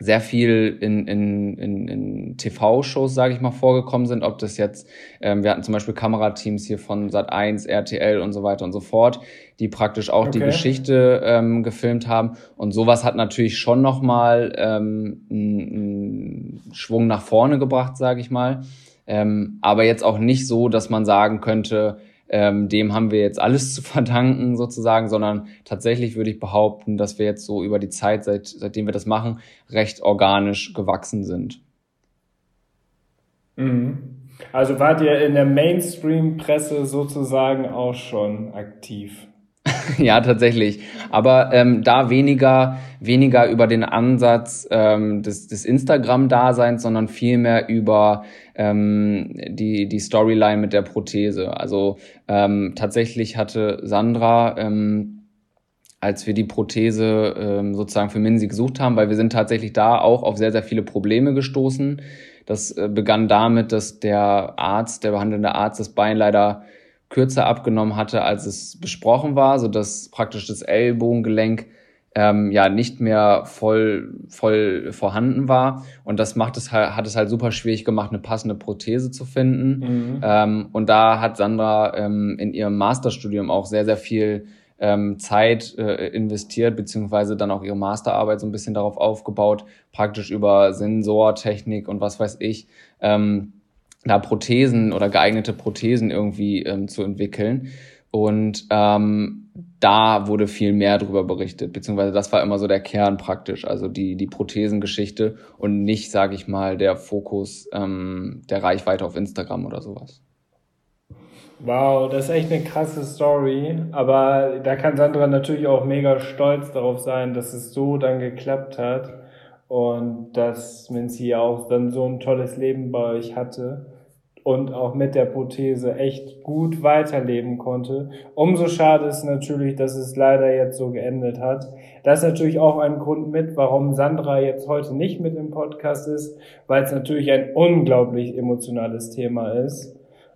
[SPEAKER 2] sehr viel in, in, in, in TV-Shows, sage ich mal, vorgekommen sind. Ob das jetzt, ähm, wir hatten zum Beispiel Kamerateams hier von Sat1, RTL und so weiter und so fort, die praktisch auch okay. die Geschichte ähm, gefilmt haben. Und sowas hat natürlich schon nochmal ähm, einen Schwung nach vorne gebracht, sage ich mal. Ähm, aber jetzt auch nicht so, dass man sagen könnte, ähm, dem haben wir jetzt alles zu verdanken sozusagen, sondern tatsächlich würde ich behaupten, dass wir jetzt so über die Zeit, seit, seitdem wir das machen, recht organisch gewachsen sind.
[SPEAKER 1] Mhm. Also wart ihr in der Mainstream-Presse sozusagen auch schon aktiv?
[SPEAKER 2] ja, tatsächlich. Aber ähm, da weniger, weniger über den Ansatz ähm, des, des Instagram-Daseins, sondern vielmehr über ähm, die, die Storyline mit der Prothese. Also ähm, tatsächlich hatte Sandra, ähm, als wir die Prothese ähm, sozusagen für Minsi gesucht haben, weil wir sind tatsächlich da auch auf sehr, sehr viele Probleme gestoßen. Das äh, begann damit, dass der Arzt, der behandelnde Arzt, das Bein leider kürzer abgenommen hatte, als es besprochen war, so dass praktisch das Ellbogengelenk ähm, ja nicht mehr voll voll vorhanden war. Und das macht es halt hat es halt super schwierig gemacht eine passende Prothese zu finden. Mhm. ähm, und da hat Sandra ähm, in ihrem Masterstudium auch sehr sehr viel ähm, Zeit äh, investiert beziehungsweise dann auch ihre Masterarbeit so ein bisschen darauf aufgebaut praktisch über Sensortechnik und was weiß ich. Ähm, da Prothesen oder geeignete Prothesen irgendwie ähm, zu entwickeln. Und ähm, da wurde viel mehr darüber berichtet, beziehungsweise das war immer so der Kern praktisch, also die, die Prothesengeschichte und nicht, sage ich mal, der Fokus ähm, der Reichweite auf Instagram oder sowas.
[SPEAKER 1] Wow, das ist echt eine krasse Story. Aber da kann Sandra natürlich auch mega stolz darauf sein, dass es so dann geklappt hat und dass Minzi auch dann so ein tolles Leben bei euch hatte und auch mit der Prothese echt gut weiterleben konnte. Umso schade ist natürlich, dass es leider jetzt so geendet hat. Das ist natürlich auch ein Grund mit, warum Sandra jetzt heute nicht mit im Podcast ist, weil es natürlich ein unglaublich emotionales Thema ist.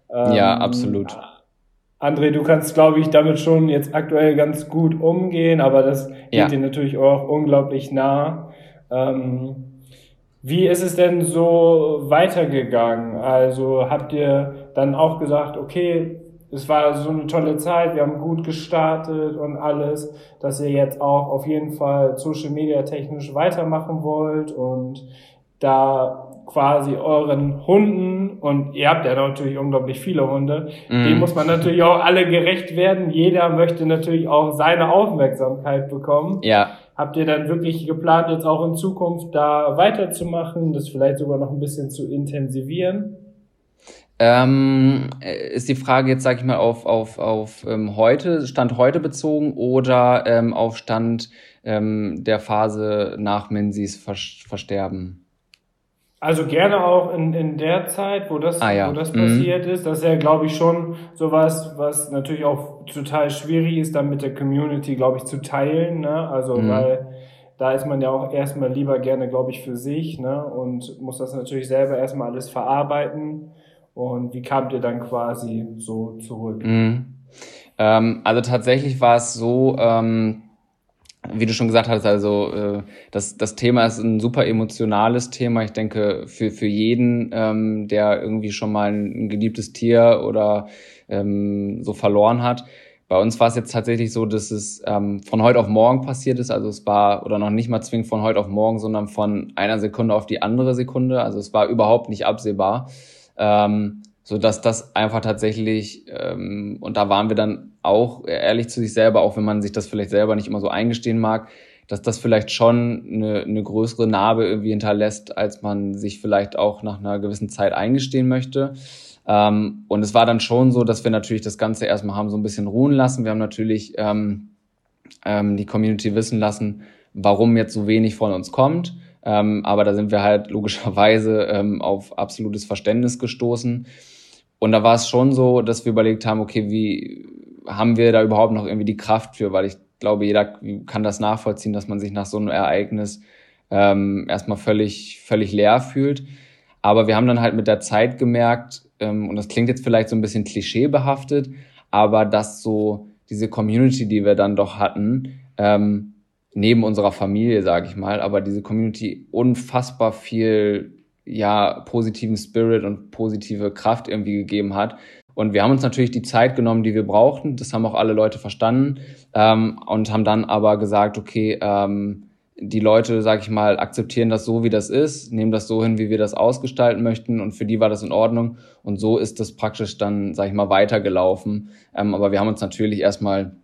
[SPEAKER 2] Ja, ähm, absolut.
[SPEAKER 1] André, du kannst, glaube ich, damit schon jetzt aktuell ganz gut umgehen, aber das geht ja. dir natürlich auch unglaublich nah. Ähm, wie ist es denn so weitergegangen? Also habt ihr dann auch gesagt, okay, es war so eine tolle Zeit, wir haben gut gestartet und alles, dass ihr jetzt auch auf jeden Fall Social Media technisch weitermachen wollt und da quasi euren Hunden und ihr habt ja natürlich unglaublich viele Hunde, mm. denen muss man natürlich auch alle gerecht werden. Jeder möchte natürlich auch seine Aufmerksamkeit bekommen.
[SPEAKER 2] Ja.
[SPEAKER 1] Habt ihr dann wirklich geplant, jetzt auch in Zukunft da weiterzumachen, das vielleicht sogar noch ein bisschen zu intensivieren?
[SPEAKER 2] Ähm, ist die Frage jetzt, sag ich mal, auf, auf, auf ähm, heute, Stand heute bezogen oder ähm, auf Stand ähm, der Phase nach Menzies Versterben?
[SPEAKER 1] Also gerne auch in, in der Zeit, wo das,
[SPEAKER 2] ah, ja.
[SPEAKER 1] wo das
[SPEAKER 2] mhm.
[SPEAKER 1] passiert ist. Das ist ja, glaube ich, schon sowas, was natürlich auch total schwierig ist, dann mit der Community, glaube ich, zu teilen. Ne? Also, mhm. weil da ist man ja auch erstmal lieber gerne, glaube ich, für sich ne? und muss das natürlich selber erstmal alles verarbeiten. Und wie kamt ihr dann quasi so zurück?
[SPEAKER 2] Mhm. Ähm, also tatsächlich war es so, ähm, wie du schon gesagt hast, also äh, das, das Thema ist ein super emotionales Thema. Ich denke, für, für jeden, ähm, der irgendwie schon mal ein, geliebtes Tier oder ähm, so verloren hat. Bei uns war es jetzt tatsächlich so, dass es ähm, von heute auf morgen passiert ist. Also es war, oder noch nicht mal zwingend von heute auf morgen, sondern von einer Sekunde auf die andere Sekunde. Also es war überhaupt nicht absehbar. Ähm, so dass das einfach tatsächlich ähm, und da waren wir dann auch ehrlich zu sich selber, auch wenn man sich das vielleicht selber nicht immer so eingestehen mag, dass das vielleicht schon eine, eine größere Narbe irgendwie hinterlässt, als man sich vielleicht auch nach einer gewissen Zeit eingestehen möchte. Ähm, und es war dann schon so, dass wir natürlich das Ganze erstmal haben so ein bisschen ruhen lassen. Wir haben natürlich ähm, ähm, die Community wissen lassen, warum jetzt so wenig von uns kommt. Ähm, aber da sind wir halt logischerweise ähm, auf absolutes Verständnis gestoßen. Und da war es schon so, dass wir überlegt haben, okay, wie haben wir da überhaupt noch irgendwie die Kraft für? Weil ich glaube, jeder kann das nachvollziehen, dass man sich nach so einem Ereignis ähm, erstmal völlig, völlig leer fühlt. Aber wir haben dann halt mit der Zeit gemerkt, ähm, und das klingt jetzt vielleicht so ein bisschen klischeebehaftet, aber dass so diese Community, die wir dann doch hatten, ähm, neben unserer Familie, sage ich mal, aber diese Community unfassbar viel ja positiven Spirit und positive Kraft irgendwie gegeben hat. Und wir haben uns natürlich die Zeit genommen, die wir brauchten. Das haben auch alle Leute verstanden ähm, und haben dann aber gesagt, okay, ähm, die Leute, sag ich mal, akzeptieren das so, wie das ist, nehmen das so hin, wie wir das ausgestalten möchten und für die war das in Ordnung und so ist das praktisch dann, sag ich mal, weitergelaufen. Ähm, aber wir haben uns natürlich erstmal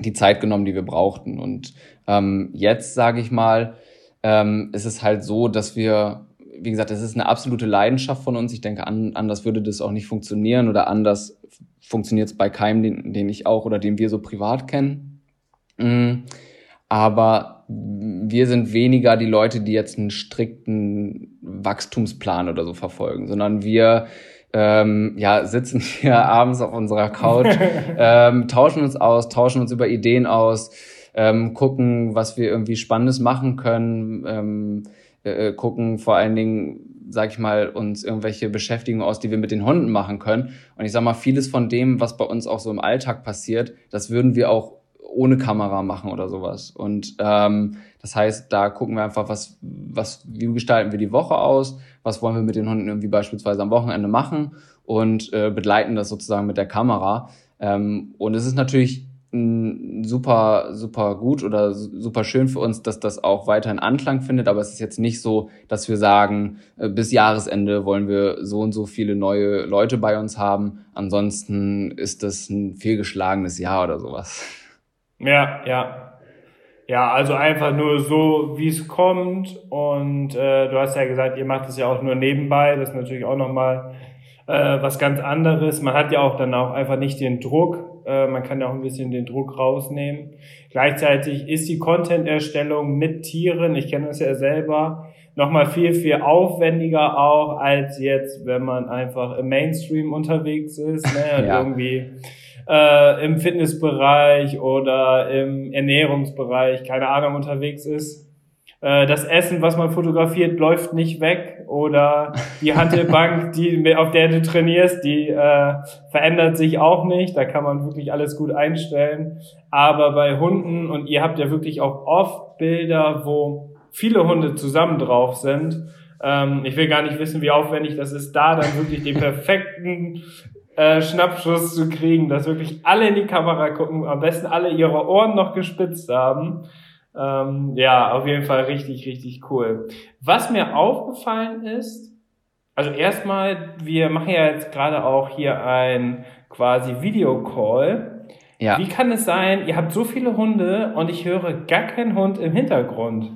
[SPEAKER 2] die Zeit genommen, die wir brauchten und ähm, jetzt, sage ich mal, ähm, ist es halt so, dass wir wie gesagt, das ist eine absolute Leidenschaft von uns. Ich denke, an, anders würde das auch nicht funktionieren oder anders funktioniert es bei keinem, den, den ich auch oder den wir so privat kennen. Mm, aber wir sind weniger die Leute, die jetzt einen strikten Wachstumsplan oder so verfolgen, sondern wir ähm, ja, sitzen hier abends auf unserer Couch, ähm, tauschen uns aus, tauschen uns über Ideen aus, ähm, gucken, was wir irgendwie Spannendes machen können, ähm, äh, gucken vor allen Dingen, sag ich mal, uns irgendwelche Beschäftigungen aus, die wir mit den Hunden machen können. Und ich sag mal, vieles von dem, was bei uns auch so im Alltag passiert, das würden wir auch ohne Kamera machen oder sowas. Und ähm, das heißt, da gucken wir einfach, was, was, wie gestalten wir die Woche aus, was wollen wir mit den Hunden irgendwie beispielsweise am Wochenende machen und äh, begleiten das sozusagen mit der Kamera. Ähm, und es ist natürlich super, super gut oder super schön für uns, dass das auch weiterhin Anklang findet. Aber es ist jetzt nicht so, dass wir sagen, äh, bis Jahresende wollen wir so und so viele neue Leute bei uns haben. Ansonsten ist das ein fehlgeschlagenes Jahr oder sowas.
[SPEAKER 1] Ja, ja. Ja, also einfach nur so, wie es kommt. Und äh, du hast ja gesagt, ihr macht es ja auch nur nebenbei. Das ist natürlich auch nochmal äh, was ganz anderes. Man hat ja auch dann auch einfach nicht den Druck, äh, man kann ja auch ein bisschen den Druck rausnehmen. Gleichzeitig ist die Content-Erstellung mit Tieren, ich kenne das ja selber, nochmal viel, viel aufwendiger auch, als jetzt, wenn man einfach im Mainstream unterwegs ist ne, und ja. irgendwie äh, im Fitnessbereich oder im Ernährungsbereich, keine Ahnung, unterwegs ist. Äh, das Essen, was man fotografiert, läuft nicht weg oder die Handelbank, die, auf der du trainierst, die äh, verändert sich auch nicht. Da kann man wirklich alles gut einstellen. Aber bei Hunden, und ihr habt ja wirklich auch oft Bilder, wo viele Hunde zusammen drauf sind. Ähm, ich will gar nicht wissen, wie aufwendig das ist, da dann wirklich den perfekten äh, Schnappschuss zu kriegen, dass wirklich alle in die Kamera gucken, am besten alle ihre Ohren noch gespitzt haben. Ähm, ja, auf jeden Fall richtig, richtig cool. Was mir aufgefallen ist, Also erstmal, wir machen ja jetzt gerade auch hier ein quasi Videocall. Ja. Wie kann es sein, ihr habt so viele Hunde und ich höre gar keinen Hund im Hintergrund?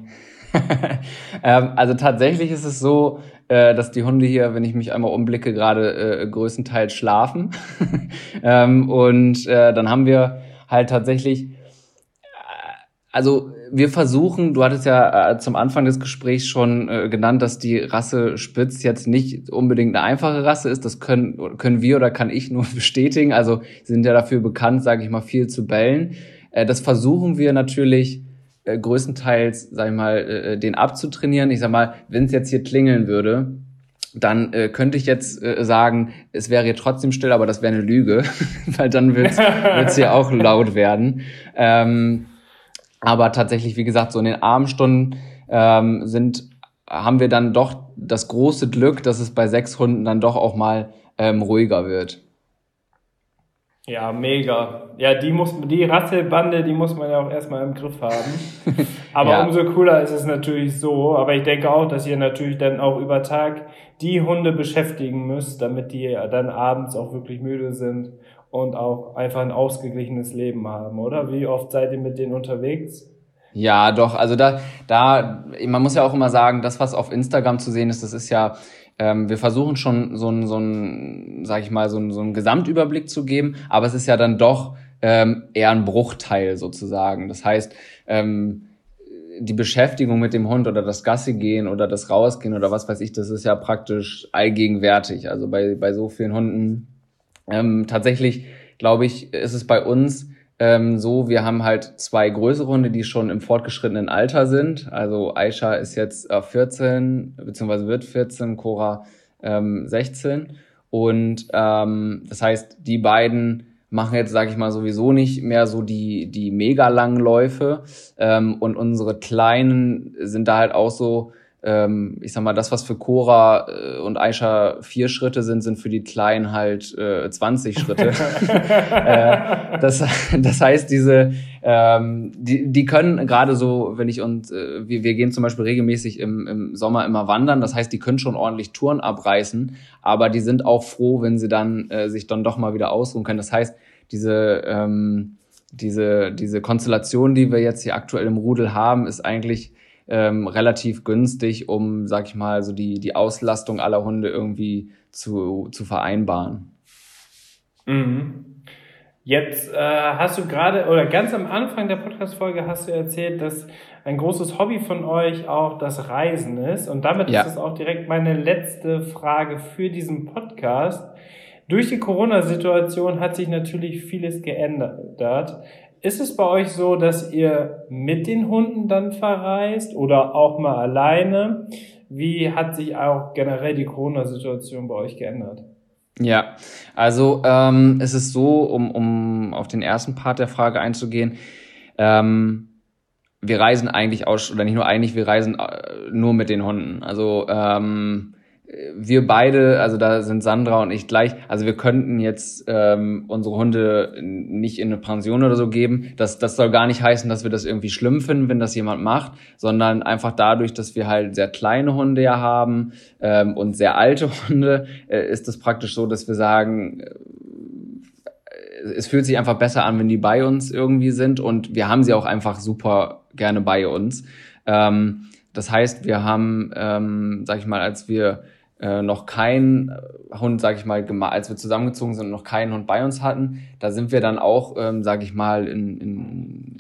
[SPEAKER 2] ähm, also tatsächlich ist es so, äh, dass die Hunde hier, wenn ich mich einmal umblicke, gerade äh, größtenteils schlafen. ähm, und äh, dann haben wir halt tatsächlich, also wir versuchen, du hattest ja äh, zum Anfang des Gesprächs schon äh, genannt, dass die Rasse Spitz jetzt nicht unbedingt eine einfache Rasse ist. Das können, können wir oder kann ich nur bestätigen. Also sind ja dafür bekannt, sage ich mal, viel zu bellen. Äh, das versuchen wir natürlich äh, größtenteils, sag ich mal, äh, den abzutrainieren. Ich sag mal, wenn es jetzt hier klingeln würde, dann äh, könnte ich jetzt äh, sagen, es wäre hier trotzdem still, aber das wäre eine Lüge, weil dann wird es hier auch laut werden. Ähm, aber tatsächlich, wie gesagt, so in den Abendstunden ähm, sind, haben wir dann doch das große Glück, dass es bei sechs Hunden dann doch auch mal ähm, ruhiger wird.
[SPEAKER 1] Ja, mega. Ja, die muss, die Rasselbande, die muss man ja auch erstmal im Griff haben. Aber ja. umso cooler ist es natürlich so. Aber ich denke auch, dass ihr natürlich dann auch über Tag die Hunde beschäftigen müsst, damit die dann abends auch wirklich müde sind und auch einfach ein ausgeglichenes Leben haben, oder? Wie oft seid ihr mit denen unterwegs?
[SPEAKER 2] Ja, doch. Also da, da, man muss ja auch immer sagen, das, was auf Instagram zu sehen ist, das ist ja ähm, wir versuchen schon so ein, so sag ich mal, so ein, so Gesamtüberblick zu geben, aber es ist ja dann doch ähm, eher ein Bruchteil sozusagen. Das heißt, ähm, die Beschäftigung mit dem Hund oder das Gassi gehen oder das Rausgehen oder was weiß ich, das ist ja praktisch allgegenwärtig. Also bei, bei so vielen Hunden. Ähm, tatsächlich, glaube ich, ist es bei uns ähm, so, wir haben halt zwei größere Hunde, die schon im fortgeschrittenen Alter sind. Also Aisha ist jetzt äh, 14, beziehungsweise wird 14, Cora ähm, 16. Und ähm, das heißt, die beiden machen jetzt, sage ich mal, sowieso nicht mehr so die, die mega langen Läufe. Ähm, und unsere Kleinen sind da halt auch so, ähm, ich sag mal, das, was für Cora äh, und Aisha vier Schritte sind, sind für die Kleinen halt äh, 20 Schritte. äh, das, das heißt, diese, ähm, die, die können gerade so, wenn ich und äh, wir, wir gehen zum Beispiel regelmäßig im, im Sommer immer wandern, das heißt, die können schon ordentlich Touren abreißen, aber die sind auch froh, wenn sie dann äh, sich dann doch mal wieder ausruhen können. Das heißt, diese ähm, diese, diese Konstellation, die wir jetzt hier aktuell im Rudel haben, ist eigentlich ähm, relativ günstig, um, sag ich mal, so die, die Auslastung aller Hunde irgendwie zu, zu vereinbaren.
[SPEAKER 1] Mhm. Jetzt äh, hast du gerade, oder ganz am Anfang der Podcast-Folge hast du erzählt, dass ein großes Hobby von euch auch das Reisen ist. Und damit ja. ist es auch direkt meine letzte Frage für diesen Podcast. Durch die Corona-Situation hat sich natürlich vieles geändert. Ist es bei euch so, dass ihr mit den Hunden dann verreist oder auch mal alleine? Wie hat sich auch generell die Corona-Situation bei euch geändert?
[SPEAKER 2] Ja, also ähm, es ist so, um, um auf den ersten Part der Frage einzugehen, ähm, wir reisen eigentlich aus, oder nicht nur eigentlich, wir reisen äh, nur mit den Hunden. Also ähm, wir beide, also da sind Sandra und ich gleich, also wir könnten jetzt ähm, unsere Hunde nicht in eine Pension oder so geben. Das, das soll gar nicht heißen, dass wir das irgendwie schlimm finden, wenn das jemand macht, sondern einfach dadurch, dass wir halt sehr kleine Hunde ja haben ähm, und sehr alte Hunde, äh, ist es praktisch so, dass wir sagen, äh, es fühlt sich einfach besser an, wenn die bei uns irgendwie sind und wir haben sie auch einfach super gerne bei uns. Ähm, das heißt, wir haben, ähm, sag ich mal, als wir äh, noch kein Hund, sag ich mal, als wir zusammengezogen sind und noch keinen Hund bei uns hatten, da sind wir dann auch, ähm, sag ich mal, in, in,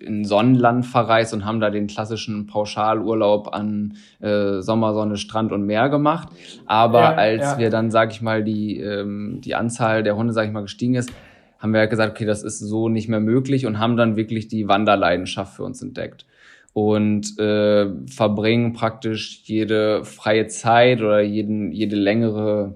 [SPEAKER 2] in Sonnenland verreist und haben da den klassischen Pauschalurlaub an äh, Sommer, Sonne, Strand und Meer gemacht. Aber ja, als ja. wir dann, sag ich mal, die, ähm, die Anzahl der Hunde, sag ich mal, gestiegen ist, haben wir gesagt, okay, das ist so nicht mehr möglich und haben dann wirklich die Wanderleidenschaft für uns entdeckt und äh, verbringen praktisch jede freie Zeit oder jeden, jede längere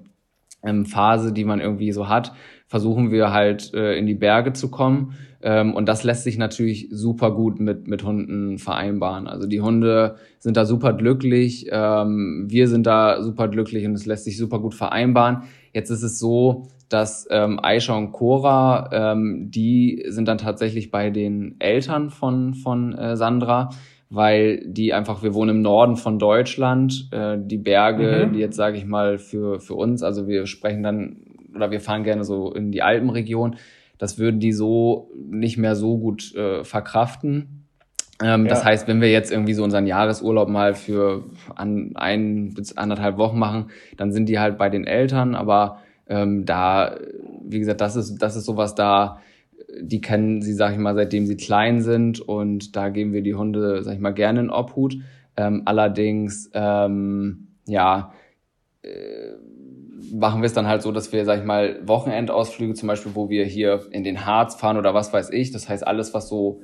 [SPEAKER 2] ähm, Phase, die man irgendwie so hat, versuchen wir halt äh, in die Berge zu kommen. Ähm, und das lässt sich natürlich super gut mit, mit Hunden vereinbaren. Also die Hunde sind da super glücklich, ähm, wir sind da super glücklich und es lässt sich super gut vereinbaren. Jetzt ist es so, dass ähm, Aisha und Cora, ähm, die sind dann tatsächlich bei den Eltern von, von äh, Sandra weil die einfach, wir wohnen im Norden von Deutschland, äh, die Berge, mhm. die jetzt sage ich mal für, für uns, also wir sprechen dann oder wir fahren gerne so in die Alpenregion, das würden die so nicht mehr so gut äh, verkraften. Ähm, ja. Das heißt, wenn wir jetzt irgendwie so unseren Jahresurlaub mal für an ein bis anderthalb Wochen machen, dann sind die halt bei den Eltern, aber ähm, da, wie gesagt, das ist, das ist sowas da, die kennen sie, sag ich mal, seitdem sie klein sind und da geben wir die Hunde, sag ich mal, gerne in Obhut. Ähm, allerdings, ähm, ja, äh, machen wir es dann halt so, dass wir, sag ich mal, Wochenendausflüge zum Beispiel, wo wir hier in den Harz fahren oder was weiß ich. Das heißt, alles, was so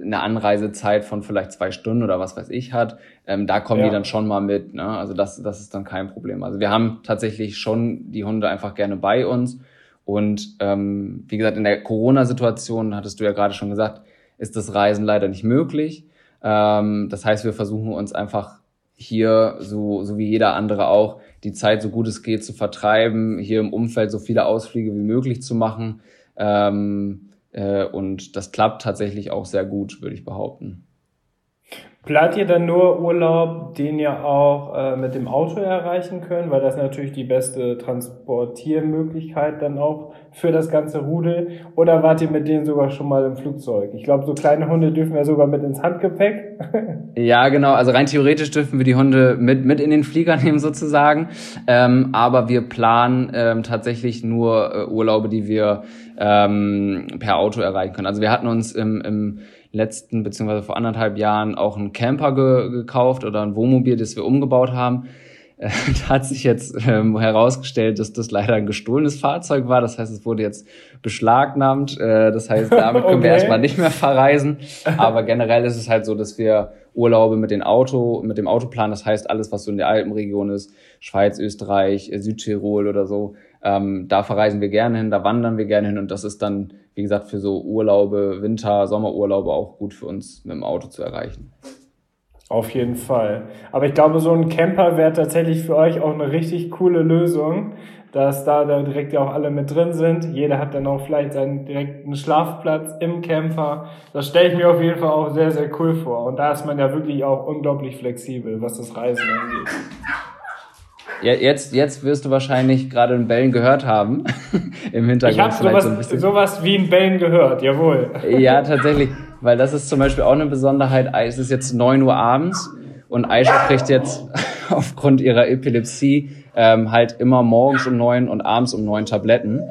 [SPEAKER 2] eine Anreisezeit von vielleicht zwei Stunden oder was weiß ich hat, ähm, da kommen ja. die dann schon mal mit. Ne? Also das, das ist dann kein Problem. Also wir haben tatsächlich schon die Hunde einfach gerne bei uns. Und ähm, wie gesagt, in der Corona-Situation, hattest du ja gerade schon gesagt, ist das Reisen leider nicht möglich. Ähm, das heißt, wir versuchen uns einfach hier, so, so wie jeder andere auch, die Zeit so gut es geht zu vertreiben, hier im Umfeld so viele Ausflüge wie möglich zu machen. Ähm, äh, und das klappt tatsächlich auch sehr gut, würde ich behaupten.
[SPEAKER 1] Plant ihr dann nur Urlaub, den ihr auch äh, mit dem Auto erreichen könnt, weil das natürlich die beste Transportiermöglichkeit dann auch für das ganze Rudel? Oder wart ihr mit denen sogar schon mal im Flugzeug? Ich glaube, so kleine Hunde dürfen ja sogar mit ins Handgepäck.
[SPEAKER 2] ja, genau. Also rein theoretisch dürfen wir die Hunde mit, mit in den Flieger nehmen sozusagen. Ähm, aber wir planen ähm, tatsächlich nur äh, Urlaube, die wir ähm, per Auto erreichen können. Also wir hatten uns im, im letzten beziehungsweise vor anderthalb Jahren auch einen Camper ge gekauft oder ein Wohnmobil, das wir umgebaut haben. Äh, da hat sich jetzt ähm, herausgestellt, dass das leider ein gestohlenes Fahrzeug war. Das heißt, es wurde jetzt beschlagnahmt. Äh, das heißt, damit können okay. wir erstmal nicht mehr verreisen. Aber generell ist es halt so, dass wir Urlaube mit dem Auto, mit dem Autoplan, das heißt alles, was so in der Alpenregion ist, Schweiz, Österreich, Südtirol oder so, ähm, da verreisen wir gerne hin, da wandern wir gerne hin und das ist dann, wie gesagt, für so Urlaube, Winter, Sommerurlaube auch gut für uns mit dem Auto zu erreichen.
[SPEAKER 1] Auf jeden Fall. Aber ich glaube, so ein Camper wäre tatsächlich für euch auch eine richtig coole Lösung, dass da, da direkt ja auch alle mit drin sind. Jeder hat dann auch vielleicht seinen direkten Schlafplatz im Camper. Das stelle ich mir auf jeden Fall auch sehr, sehr cool vor. Und da ist man ja wirklich auch unglaublich flexibel, was das Reisen angeht.
[SPEAKER 2] Ja, jetzt, jetzt wirst du wahrscheinlich gerade ein Bellen gehört haben. Im Hintergrund.
[SPEAKER 1] Ich habe sowas, so sowas wie ein Bellen gehört, jawohl.
[SPEAKER 2] Ja, tatsächlich. Weil das ist zum Beispiel auch eine Besonderheit. Es ist jetzt neun Uhr abends und Aisha kriegt jetzt aufgrund ihrer Epilepsie ähm, halt immer morgens um neun und abends um neun Tabletten.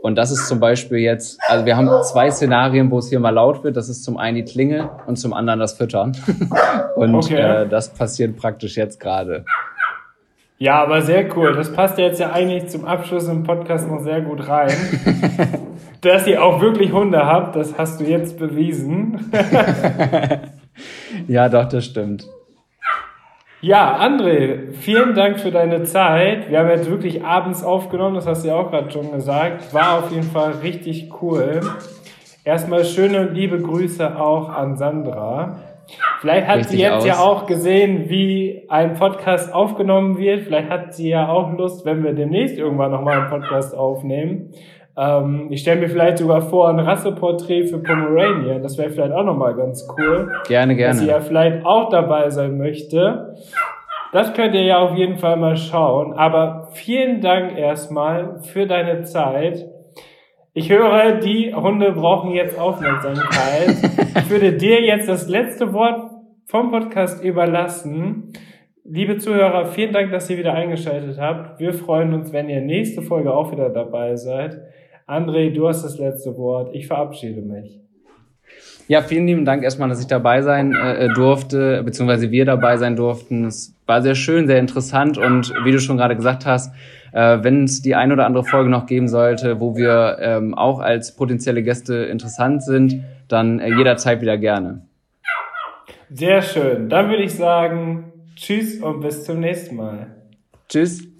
[SPEAKER 2] Und das ist zum Beispiel jetzt, also wir haben zwei Szenarien, wo es hier mal laut wird. Das ist zum einen die Klinge und zum anderen das Füttern. und okay. äh, das passiert praktisch jetzt gerade.
[SPEAKER 1] Ja, aber sehr cool. Das passt jetzt ja eigentlich zum Abschluss im Podcast noch sehr gut rein. Dass ihr auch wirklich Hunde habt, das hast du jetzt bewiesen.
[SPEAKER 2] ja, doch, das stimmt.
[SPEAKER 1] Ja, André, vielen Dank für deine Zeit. Wir haben jetzt wirklich abends aufgenommen, das hast du ja auch gerade schon gesagt. War auf jeden Fall richtig cool. Erstmal schöne liebe Grüße auch an Sandra. Vielleicht hat sie jetzt aus. ja auch gesehen, wie ein Podcast aufgenommen wird. Vielleicht hat sie ja auch Lust, wenn wir demnächst irgendwann nochmal einen Podcast aufnehmen. Ähm, ich stelle mir vielleicht sogar vor, ein Rasseporträt für Pomeranian. Das wäre vielleicht auch nochmal ganz cool.
[SPEAKER 2] Gerne, gerne.
[SPEAKER 1] Dass sie ja vielleicht auch dabei sein möchte. Das könnt ihr ja auf jeden Fall mal schauen. Aber vielen Dank erstmal für deine Zeit. Ich höre, die Hunde brauchen jetzt Aufmerksamkeit. ich würde dir jetzt das letzte Wort vom Podcast überlassen. Liebe Zuhörer, vielen Dank, dass ihr wieder eingeschaltet habt. Wir freuen uns, wenn ihr nächste Folge auch wieder dabei seid. André, du hast das letzte Wort. Ich verabschiede mich.
[SPEAKER 2] Ja, vielen lieben Dank erstmal, dass ich dabei sein äh, durfte, beziehungsweise wir dabei sein durften. Es war sehr schön, sehr interessant und wie du schon gerade gesagt hast, äh, Wenn es die ein oder andere Folge noch geben sollte, wo wir ähm, auch als potenzielle Gäste interessant sind, dann äh, jederzeit wieder gerne.
[SPEAKER 1] Sehr schön. Dann würde ich sagen, tschüss und bis zum nächsten Mal.
[SPEAKER 2] Tschüss.